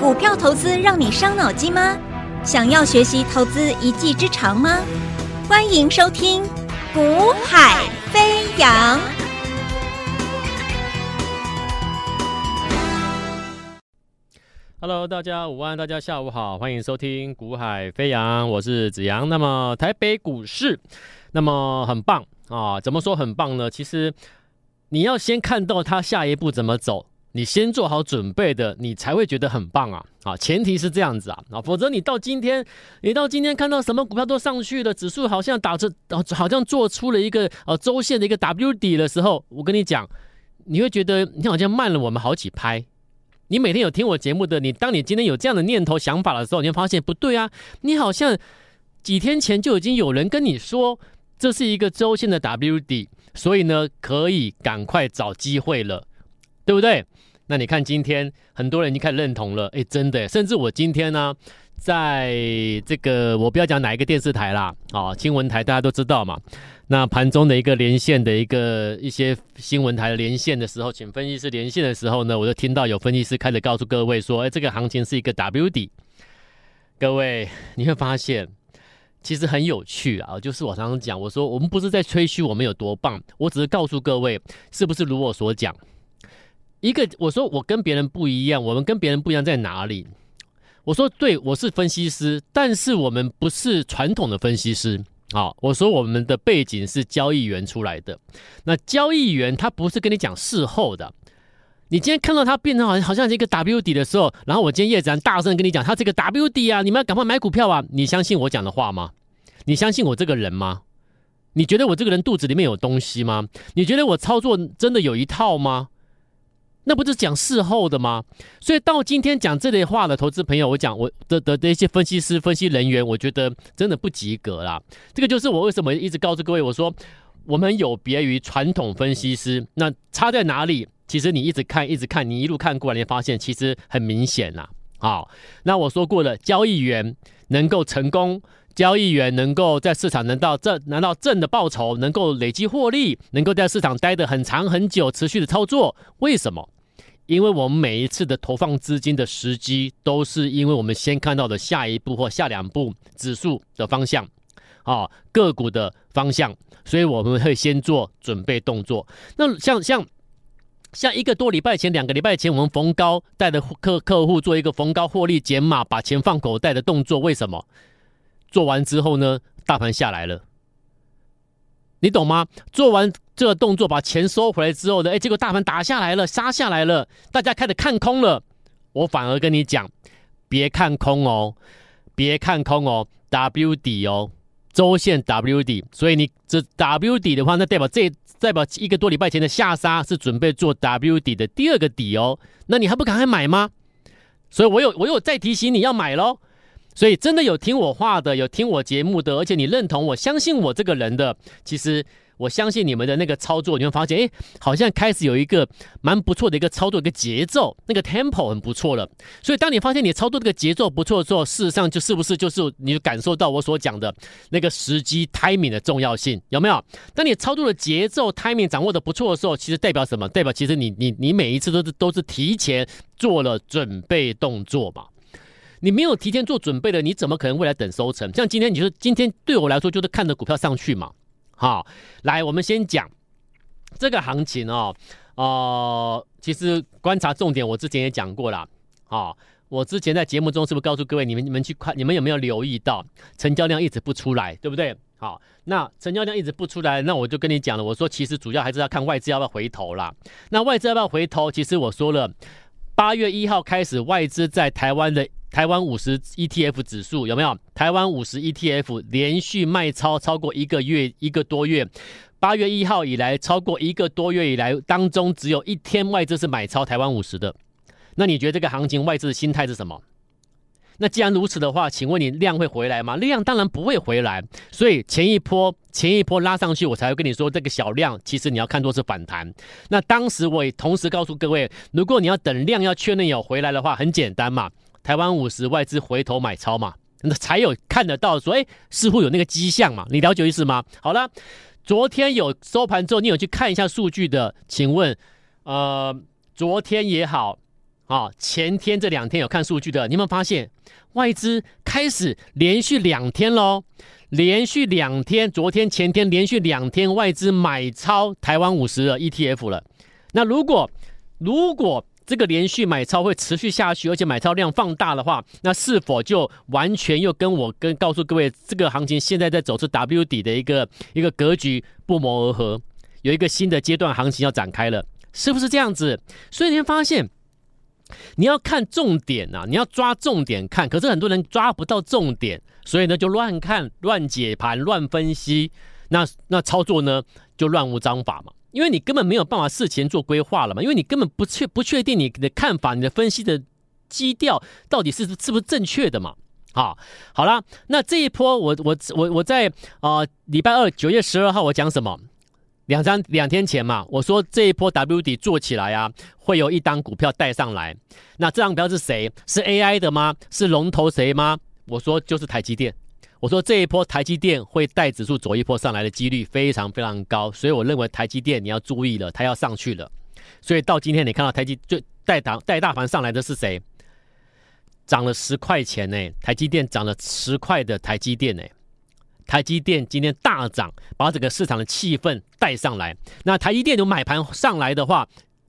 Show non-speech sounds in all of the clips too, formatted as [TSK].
股票投资让你伤脑筋吗？想要学习投资一技之长吗？欢迎收听《股海飞扬》。Hello，大家午安，大家下午好，欢迎收听《股海飞扬》，我是子阳。那么台北股市，那么很棒啊？怎么说很棒呢？其实你要先看到它下一步怎么走。你先做好准备的，你才会觉得很棒啊！啊，前提是这样子啊，啊，否则你到今天，你到今天看到什么股票都上去了，指数好像打着，好像做出了一个呃周线的一个 W 底的时候，我跟你讲，你会觉得你好像慢了我们好几拍。你每天有听我节目的，你当你今天有这样的念头想法的时候，你会发现不对啊，你好像几天前就已经有人跟你说这是一个周线的 W 底，所以呢，可以赶快找机会了，对不对？那你看，今天很多人已经开始认同了，哎，真的，甚至我今天呢，在这个我不要讲哪一个电视台啦，啊，新闻台大家都知道嘛。那盘中的一个连线的一个一些新闻台连线的时候，请分析师连线的时候呢，我就听到有分析师开始告诉各位说，哎，这个行情是一个 W 底。各位你会发现，其实很有趣啊，就是我常常讲，我说我们不是在吹嘘我们有多棒，我只是告诉各位，是不是如我所讲。一个我说我跟别人不一样，我们跟别人不一样在哪里？我说对，我是分析师，但是我们不是传统的分析师。好，我说我们的背景是交易员出来的。那交易员他不是跟你讲事后的。你今天看到他变成好像好像是一个 W 底的时候，然后我今天叶子然大声跟你讲，他这个 W 底啊，你们要赶快买股票啊！你相信我讲的话吗？你相信我这个人吗？你觉得我这个人肚子里面有东西吗？你觉得我操作真的有一套吗？那不是讲事后的吗？所以到今天讲这类话的投资朋友，我讲我的的的一些分析师、分析人员，我觉得真的不及格啦。这个就是我为什么一直告诉各位，我说我们有别于传统分析师，那差在哪里？其实你一直看，一直看，你一路看过来，你发现其实很明显啦。好，那我说过了，交易员能够成功。交易员能够在市场能到这拿到正的报酬，能够累积获利，能够在市场待得很长很久，持续的操作，为什么？因为我们每一次的投放资金的时机，都是因为我们先看到的下一步或下两步指数的方向，啊，个股的方向，所以我们会先做准备动作。那像像像一个多礼拜前、两个礼拜前，我们逢高带着客客户做一个逢高获利减码，把钱放口袋的动作，为什么？做完之后呢，大盘下来了，你懂吗？做完这个动作，把钱收回来之后呢，哎，结果大盘打下来了，杀下来了，大家开始看空了。我反而跟你讲，别看空哦，别看空哦，W 底哦，周线 W 底。所以你这 W 底的话，那代表这代表一个多礼拜前的下杀是准备做 W 底的第二个底哦。那你还不赶快买吗？所以我有我有再提醒你要买喽。所以真的有听我话的，有听我节目的，而且你认同我、相信我这个人的，其实我相信你们的那个操作，你会发现，哎，好像开始有一个蛮不错的一个操作一个节奏，那个 tempo 很不错了。所以当你发现你操作这个节奏不错的时候，事实上就是不是就是你感受到我所讲的那个时机 timing 的重要性，有没有？当你操作的节奏 timing 掌握的不错的时候，其实代表什么？代表其实你你你每一次都是都是提前做了准备动作嘛。你没有提前做准备的，你怎么可能未来等收成？像今天，你说今天对我来说就是看着股票上去嘛。好，来，我们先讲这个行情哦。呃，其实观察重点，我之前也讲过了。好，我之前在节目中是不是告诉各位，你们你们去看，你们有没有留意到成交量一直不出来，对不对？好，那成交量一直不出来，那我就跟你讲了，我说其实主要还是要看外资要不要回头啦。那外资要不要回头？其实我说了，八月一号开始，外资在台湾的。台湾五十 ETF 指数有没有？台湾五十 ETF 连续卖超超过一个月，一个多月。八月一号以来，超过一个多月以来当中，只有一天外资是买超台湾五十的。那你觉得这个行情外资的心态是什么？那既然如此的话，请问你量会回来吗？量当然不会回来。所以前一波前一波拉上去，我才会跟你说这个小量，其实你要看作是反弹。那当时我也同时告诉各位，如果你要等量要确认有回来的话，很简单嘛。台湾五十外资回头买超嘛，那才有看得到说，哎，似乎有那个迹象嘛，你了解意思吗？好了，昨天有收盘之后，你有去看一下数据的，请问，呃，昨天也好，啊，前天这两天有看数据的，你有没有发现外资开始连续两天喽？连续两天，昨天、前天连续两天外资买超台湾五十的 ETF 了。那如果如果这个连续买超会持续下去，而且买超量放大的话，那是否就完全又跟我跟告诉各位，这个行情现在在走出 W 底的一个一个格局不谋而合，有一个新的阶段行情要展开了，是不是这样子？所以你会发现。你要看重点、啊，你要抓重点看，可是很多人抓不到重点，所以呢就乱看、乱解盘、乱分析，那那操作呢就乱无章法嘛，因为你根本没有办法事前做规划了嘛，因为你根本不确不确定你的看法、你的分析的基调到底是是不是正确的嘛。好，好了，那这一波我我我我在啊、呃、礼拜二九月十二号我讲什么？两张两天前嘛，我说这一波 W 底做起来啊，会有一单股票带上来。那这张股票是谁？是 AI 的吗？是龙头谁吗？我说就是台积电。我说这一波台积电会带指数走一波上来的几率非常非常高，所以我认为台积电你要注意了，它要上去了。所以到今天你看到台积就带大带大盘上来的是谁？涨了十块钱呢，台积电涨了十块的台积电呢。台积电今天大涨，把整个市场的气氛带上来。那台积电有买盘上来的话，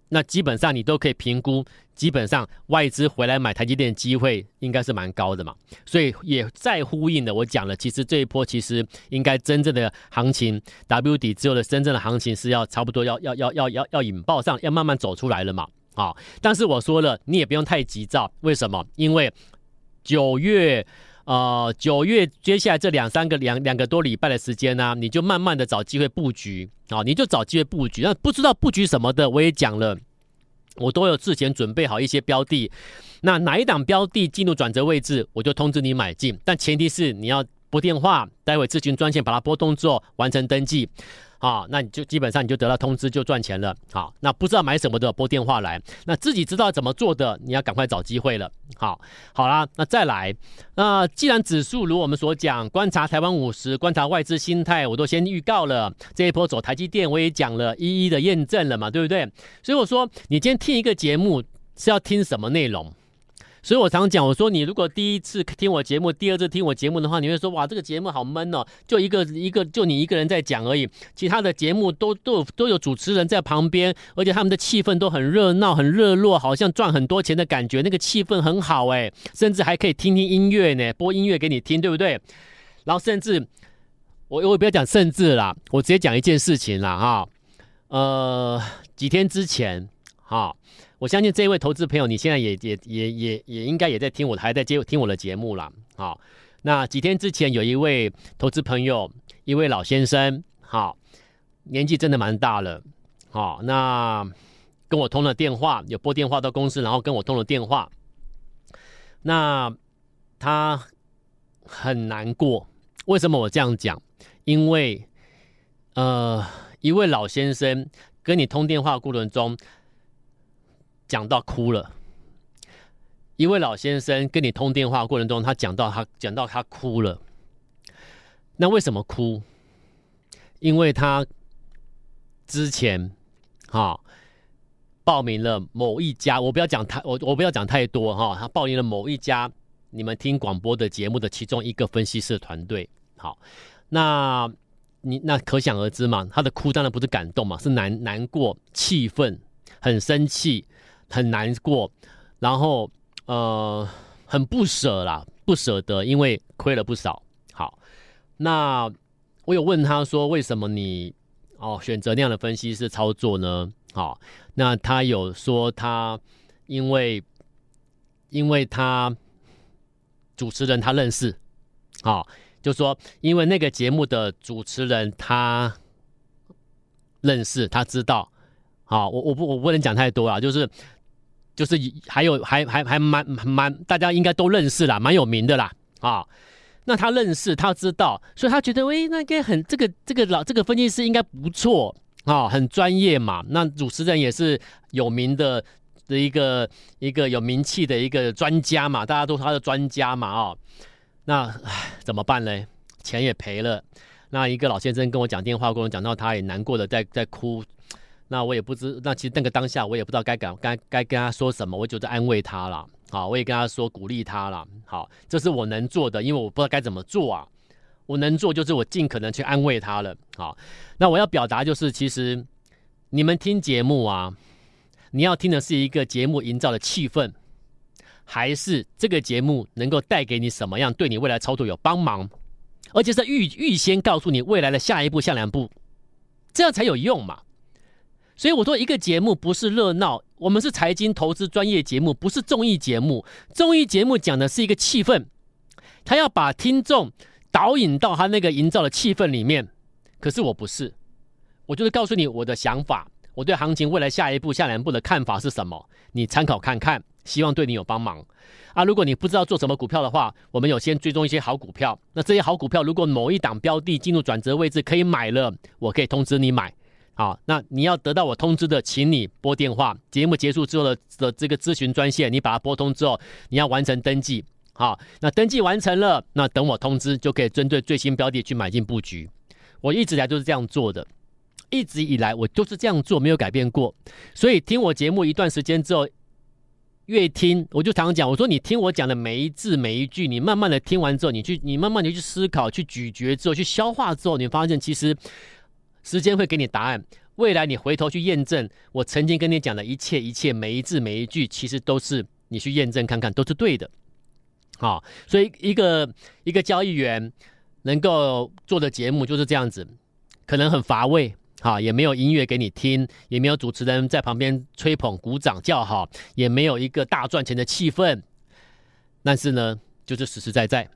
那基本上你都可以评估，基本上外资回来买台积电的机会应该是蛮高的嘛。所以也在呼应的，我讲了，其实这一波其实应该真正的行情，W 底之后的真正的行情是要差不多要要要要要要引爆上，要慢慢走出来了嘛。啊，但是我说了，你也不用太急躁，为什么？因为九月。呃，九月接下来这两三个两两个多礼拜的时间呢、你就慢慢的找机会布局啊，你就找机会布局。那不知道布局什么的，我也讲了，我都有事前准备好一些标的。那哪一档标的进入转折位置，我就通知你买进。但前提是你要拨电话，待会咨询专线把它拨通之后完成登记。啊，那你就基本上你就得到通知就赚钱了。好，那不知道买什么的拨电话来，那自己知道怎么做的，你要赶快找机会了。好，好啦，那再来，那既然指数如我们所讲，观察台湾五十，观察外资心态，我都先预告了。这一波走台积电，我也讲了，一一的验证了嘛，对不对？所以我说，你今天听一个节目是要听什么内容？所以我常讲，我说你如果第一次听我节目，第二次听我节目的话，你会说哇，这个节目好闷哦，就一个一个就你一个人在讲而已，其他的节目都都有都有主持人在旁边，而且他们的气氛都很热闹、很热络，好像赚很多钱的感觉，那个气氛很好哎，甚至还可以听听音乐呢，播音乐给你听，对不对？然后甚至我我不要讲甚至啦，我直接讲一件事情啦哈，呃，几天之前哈。我相信这位投资朋友，你现在也也也也也应该也在听我，还在接听我的节目了。好，那几天之前有一位投资朋友，一位老先生，好，年纪真的蛮大了。好，那跟我通了电话，有拨电话到公司，然后跟我通了电话。那他很难过，为什么我这样讲？因为呃，一位老先生跟你通电话过程中。讲到哭了，一位老先生跟你通电话过程中，他讲到他讲到他哭了。那为什么哭？因为他之前哈报名了某一家，我不要讲太我我不要讲太多哈，他报名了某一家你们听广播的节目的其中一个分析师团队。好，那你那可想而知嘛，他的哭当然不是感动嘛，是难难过、气愤、很生气。很难过，然后呃很不舍啦，不舍得，因为亏了不少。好，那我有问他说，为什么你哦选择那样的分析师操作呢？好，那他有说他因为因为他主持人他认识，好，就说因为那个节目的主持人他认识，他知道。好，我我不我不能讲太多啊，就是。就是还有还还还蛮蛮大家应该都认识啦，蛮有名的啦啊。那他认识他知道，所以他觉得喂，那个很这个这个老这个分析师应该不错啊，很专业嘛。那主持人也是有名的的一个一个有名气的一个专家嘛，大家都他的专家嘛啊。那唉怎么办呢？钱也赔了。那一个老先生跟我讲电话，跟我讲到他也难过的在在哭。那我也不知，那其实那个当下我也不知道该该该该跟他说什么，我就在安慰他了。好，我也跟他说鼓励他了。好，这是我能做的，因为我不知道该怎么做啊。我能做就是我尽可能去安慰他了。好，那我要表达就是，其实你们听节目啊，你要听的是一个节目营造的气氛，还是这个节目能够带给你什么样，对你未来操作有帮忙，而且是预预先告诉你未来的下一步、下两步，这样才有用嘛。所以我说，一个节目不是热闹，我们是财经投资专业节目，不是综艺节目。综艺节目讲的是一个气氛，他要把听众导引到他那个营造的气氛里面。可是我不是，我就是告诉你我的想法，我对行情未来下一步、下两步的看法是什么，你参考看看，希望对你有帮忙啊。如果你不知道做什么股票的话，我们有先追踪一些好股票。那这些好股票，如果某一档标的进入转折位置可以买了，我可以通知你买。好，那你要得到我通知的，请你拨电话。节目结束之后的的这个咨询专线，你把它拨通之后，你要完成登记。好，那登记完成了，那等我通知就可以针对最新标的去买进布局。我一直以来都是这样做的，一直以来我都是这样做，没有改变过。所以听我节目一段时间之后，越听我就常常讲，我说你听我讲的每一字每一句，你慢慢的听完之后，你去你慢慢的去思考、去咀嚼之后、去消化之后，你发现其实。时间会给你答案，未来你回头去验证我曾经跟你讲的一切一切，每一字每一句，其实都是你去验证看看，都是对的。好，所以一个一个交易员能够做的节目就是这样子，可能很乏味，哈，也没有音乐给你听，也没有主持人在旁边吹捧、鼓掌、叫好，也没有一个大赚钱的气氛，但是呢，就是实实在在，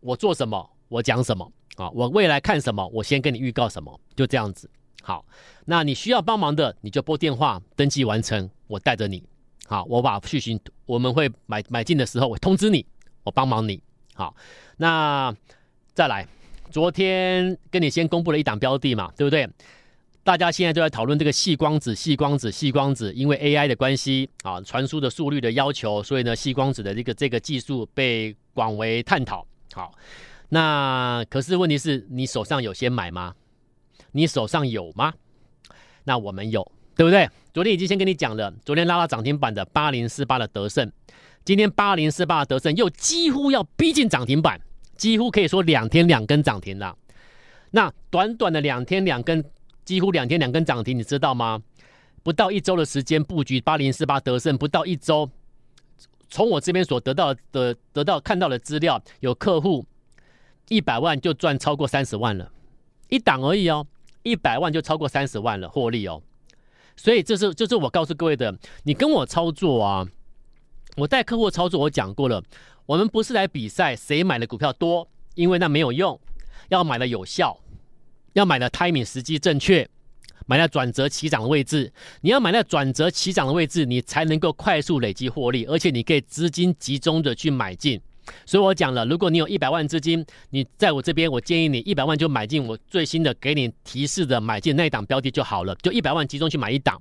我做什么，我讲什么。啊，我未来看什么，我先跟你预告什么，就这样子。好，那你需要帮忙的，你就拨电话登记完成，我带着你。好，我把续讯，我们会买买进的时候，我通知你，我帮忙你。好，那再来，昨天跟你先公布了一档标的嘛，对不对？大家现在都在讨论这个细光子，细光子，细光子，因为 AI 的关系啊，传输的速率的要求，所以呢，细光子的这个这个技术被广为探讨。好。那可是问题是你手上有先买吗？你手上有吗？那我们有，对不对？昨天已经先跟你讲了，昨天拉到涨停板的八零四八的德胜，今天八零四八的德胜又几乎要逼近涨停板，几乎可以说两天两根涨停了。那短短的两天两根，几乎两天两根涨停，你知道吗？不到一周的时间布局八零四八德胜，不到一周，从我这边所得到的得到看到的资料，有客户。一百万就赚超过三十万了，一档而已哦，一百万就超过三十万了，获利哦。所以这是这是我告诉各位的，你跟我操作啊，我带客户操作，我讲过了，我们不是来比赛谁买的股票多，因为那没有用，要买的有效，要买的 timing 时机正确，买在转折起涨的位置，你要买在转折起涨的位置，你才能够快速累积获利，而且你可以资金集中的去买进。所以我讲了，如果你有一百万资金，你在我这边，我建议你一百万就买进我最新的给你提示的买进那一档标的就好了，就一百万集中去买一档，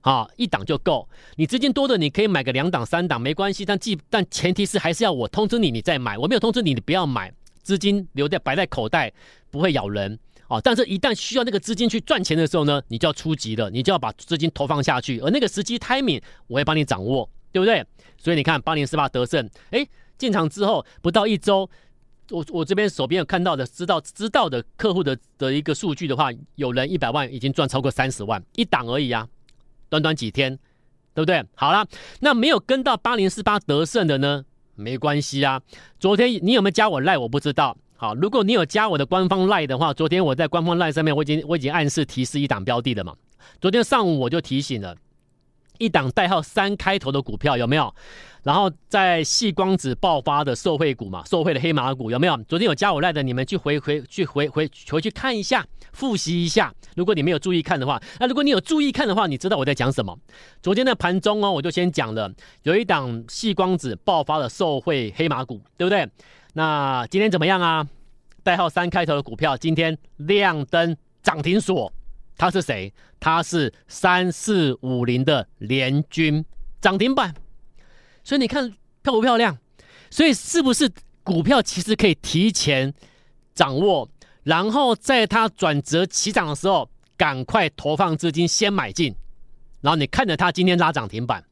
好，一档就够。你资金多的，你可以买个两档、三档没关系，但记但前提是还是要我通知你，你再买。我没有通知你，你不要买，资金留在摆在口袋不会咬人哦。但是，一旦需要那个资金去赚钱的时候呢，你就要出击了，你就要把资金投放下去，而那个时机 timing 我会帮你掌握，对不对？所以你看八零四八得胜，哎。进场之后不到一周，我我这边手边有看到的，知道知道的客户的的一个数据的话，有人一百万已经赚超过三十万，一档而已啊，短短几天，对不对？好了，那没有跟到八零四八得胜的呢，没关系啊。昨天你有没有加我赖？我不知道。好，如果你有加我的官方赖的话，昨天我在官方赖上面我已经我已经暗示提示一档标的了嘛。昨天上午我就提醒了，一档代号三开头的股票有没有？然后在细光子爆发的受惠股嘛，受惠的黑马股有没有？昨天有加我赖的，你们去回回去回回回去看一下，复习一下。如果你没有注意看的话，那如果你有注意看的话，你知道我在讲什么。昨天的盘中哦，我就先讲了，有一档细光子爆发的受惠黑马股，对不对？那今天怎么样啊？代号三开头的股票今天亮灯涨停锁，它是谁？它是三四五零的联军涨停板。所以你看漂不漂亮？所以是不是股票其实可以提前掌握，然后在它转折起涨的时候，赶快投放资金先买进，然后你看着它今天拉涨停板，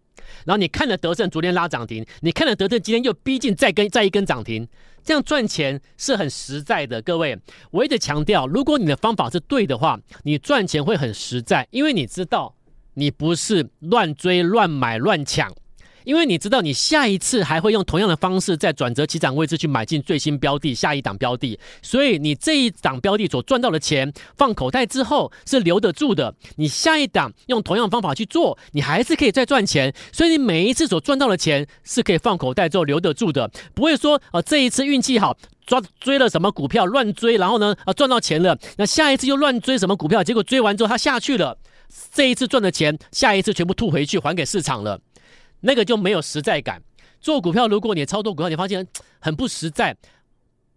然后你看着德胜昨天拉涨停，你看着德胜今天又逼近再跟再一根涨停，这样赚钱是很实在的。各位，我一直强调，如果你的方法是对的话，你赚钱会很实在，因为你知道你不是乱追、乱买、乱抢。因为你知道，你下一次还会用同样的方式，在转折起涨位置去买进最新标的，下一档标的，所以你这一档标的所赚到的钱放口袋之后是留得住的。你下一档用同样方法去做，你还是可以再赚钱。所以你每一次所赚到的钱是可以放口袋之后留得住的，不会说啊这一次运气好抓追了什么股票乱追，然后呢啊赚到钱了，那下一次又乱追什么股票，结果追完之后它下去了，这一次赚的钱下一次全部吐回去还给市场了。那个就没有实在感。做股票，如果你操作股票，你发现 [TSK] 很不实在，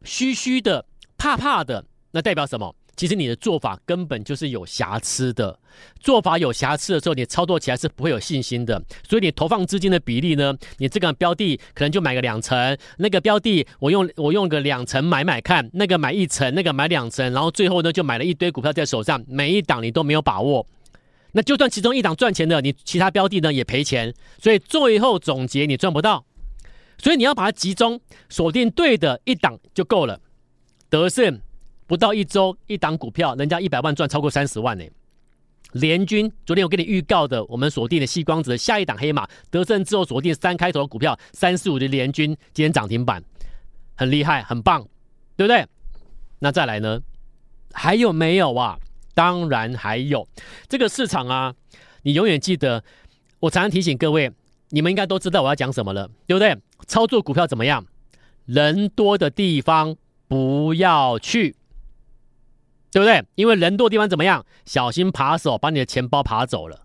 虚虚的、怕怕的，那代表什么？其实你的做法根本就是有瑕疵的。做法有瑕疵的时候，你操作起来是不会有信心的。所以你投放资金的比例呢？你这个标的可能就买个两成，那个标的我用我用个两成买买看，那个买一成，那个买两成，然后最后呢就买了一堆股票在手上，每一档你都没有把握。那就算其中一档赚钱的，你其他标的呢也赔钱，所以最后总结你赚不到，所以你要把它集中锁定对的一档就够了。德胜不到一周一档股票，人家一百万赚超过三十万呢。联军昨天我给你预告的，我们锁定的细光子下一档黑马，德胜之后锁定三开头的股票三四五的联军，今天涨停板，很厉害，很棒，对不对？那再来呢？还有没有啊？当然还有这个市场啊，你永远记得，我常常提醒各位，你们应该都知道我要讲什么了，对不对？操作股票怎么样？人多的地方不要去，对不对？因为人多的地方怎么样？小心扒手把你的钱包扒走了。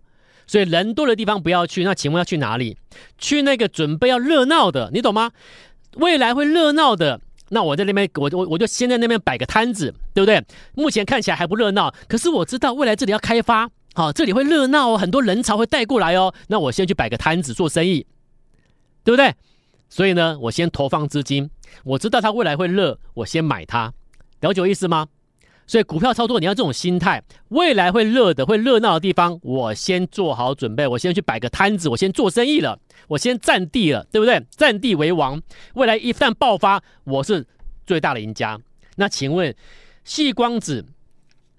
所以人多的地方不要去。那请问要去哪里？去那个准备要热闹的，你懂吗？未来会热闹的。那我在那边，我我我就先在那边摆个摊子，对不对？目前看起来还不热闹，可是我知道未来这里要开发，好、这里会热闹哦，很多人潮会带过来哦。那我先去摆个摊子做生意，对不对？所以呢，我先投放资金，我知道它未来会热，我先买它，了解我意思吗？所以股票操作你要这种心态，未来会热的、会热闹的地方，我先做好准备，我先去摆个摊子，我先做生意了，我先占地了，对不对？占地为王，未来一旦爆发，我是最大的赢家。那请问，细光子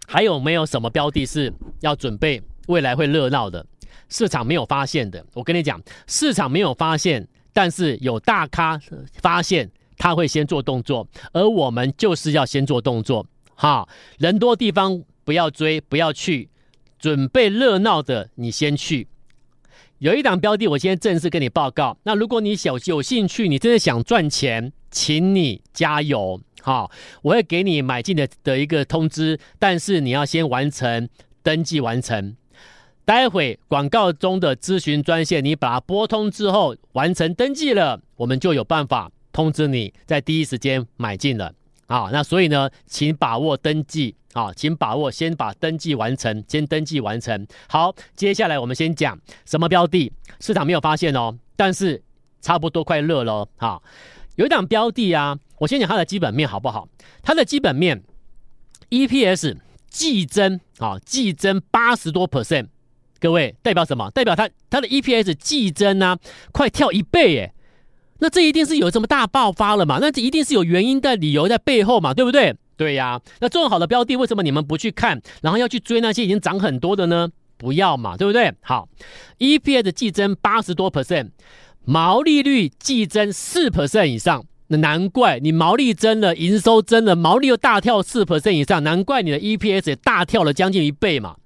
还有没有什么标的是要准备未来会热闹的？市场没有发现的，我跟你讲，市场没有发现，但是有大咖发现，他会先做动作，而我们就是要先做动作。哈，人多地方不要追，不要去，准备热闹的你先去。有一档标的，我今天正式跟你报告。那如果你小有兴趣，你真的想赚钱，请你加油。好，我会给你买进的的一个通知，但是你要先完成登记完成。待会广告中的咨询专线，你把它拨通之后，完成登记了，我们就有办法通知你在第一时间买进了。啊，那所以呢，请把握登记啊，请把握先把登记完成，先登记完成。好，接下来我们先讲什么标的，市场没有发现哦，但是差不多快热了。好，有一档标的啊，我先讲它的基本面好不好？它的基本面 EPS 季增啊，季增八十多 percent，各位代表什么？代表它它的 EPS 季增呢，快跳一倍耶。那这一定是有这么大爆发了嘛？那这一定是有原因的理由在背后嘛？对不对？对呀。那这么好的标的，为什么你们不去看，然后要去追那些已经涨很多的呢？不要嘛，对不对？好，EPS 季增八十多 percent，毛利率季增四 percent 以上，那难怪你毛利增了，营收增了，毛利又大跳四 percent 以上，难怪你的 EPS 也大跳了将近一倍嘛。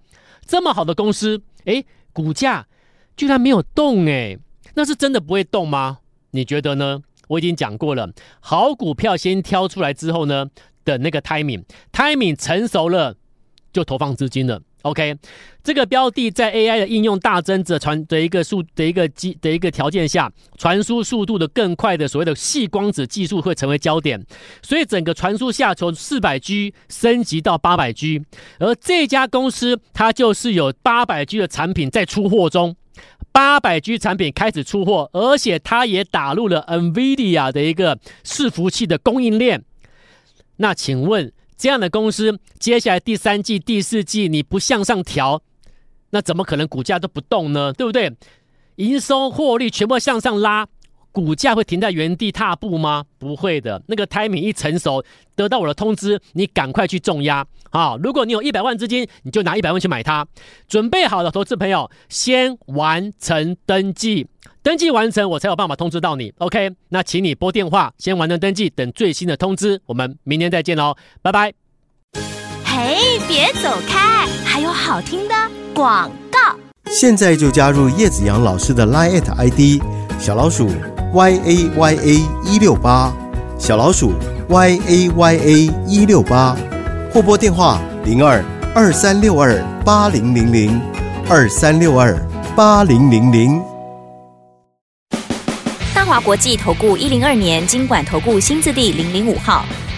这么好的公司，诶，股价居然没有动诶，那是真的不会动吗？你觉得呢？我已经讲过了，好股票先挑出来之后呢，等那个 timing，timing 成熟了就投放资金了。OK，这个标的在 AI 的应用大增的传的一个速的一个机的一个条件下，传输速度的更快的所谓的细光子技术会成为焦点，所以整个传输下从四百 G 升级到八百 G，而这家公司它就是有八百 G 的产品在出货中。八百 G 产品开始出货，而且它也打入了 NVIDIA 的一个伺服器的供应链。那请问这样的公司，接下来第三季、第四季你不向上调，那怎么可能股价都不动呢？对不对？营收、获利全部向上拉。股价会停在原地踏步吗？不会的，那个 timing 一成熟，得到我的通知，你赶快去重压啊！如果你有一百万资金，你就拿一百万去买它。准备好了，投资朋友，先完成登记，登记完成，我才有办法通知到你。OK，那请你拨电话，先完成登记，等最新的通知。我们明天再见喽，拜拜。嘿，别走开，还有好听的广告。现在就加入叶子阳老师的 Line ID 小老鼠。Y a y a 一六八小老鼠 y a y a 一六八或拨电话零二二三六二八零零零二三六二八零零零。大华国际投顾一零二年经管投顾新字第零零五号。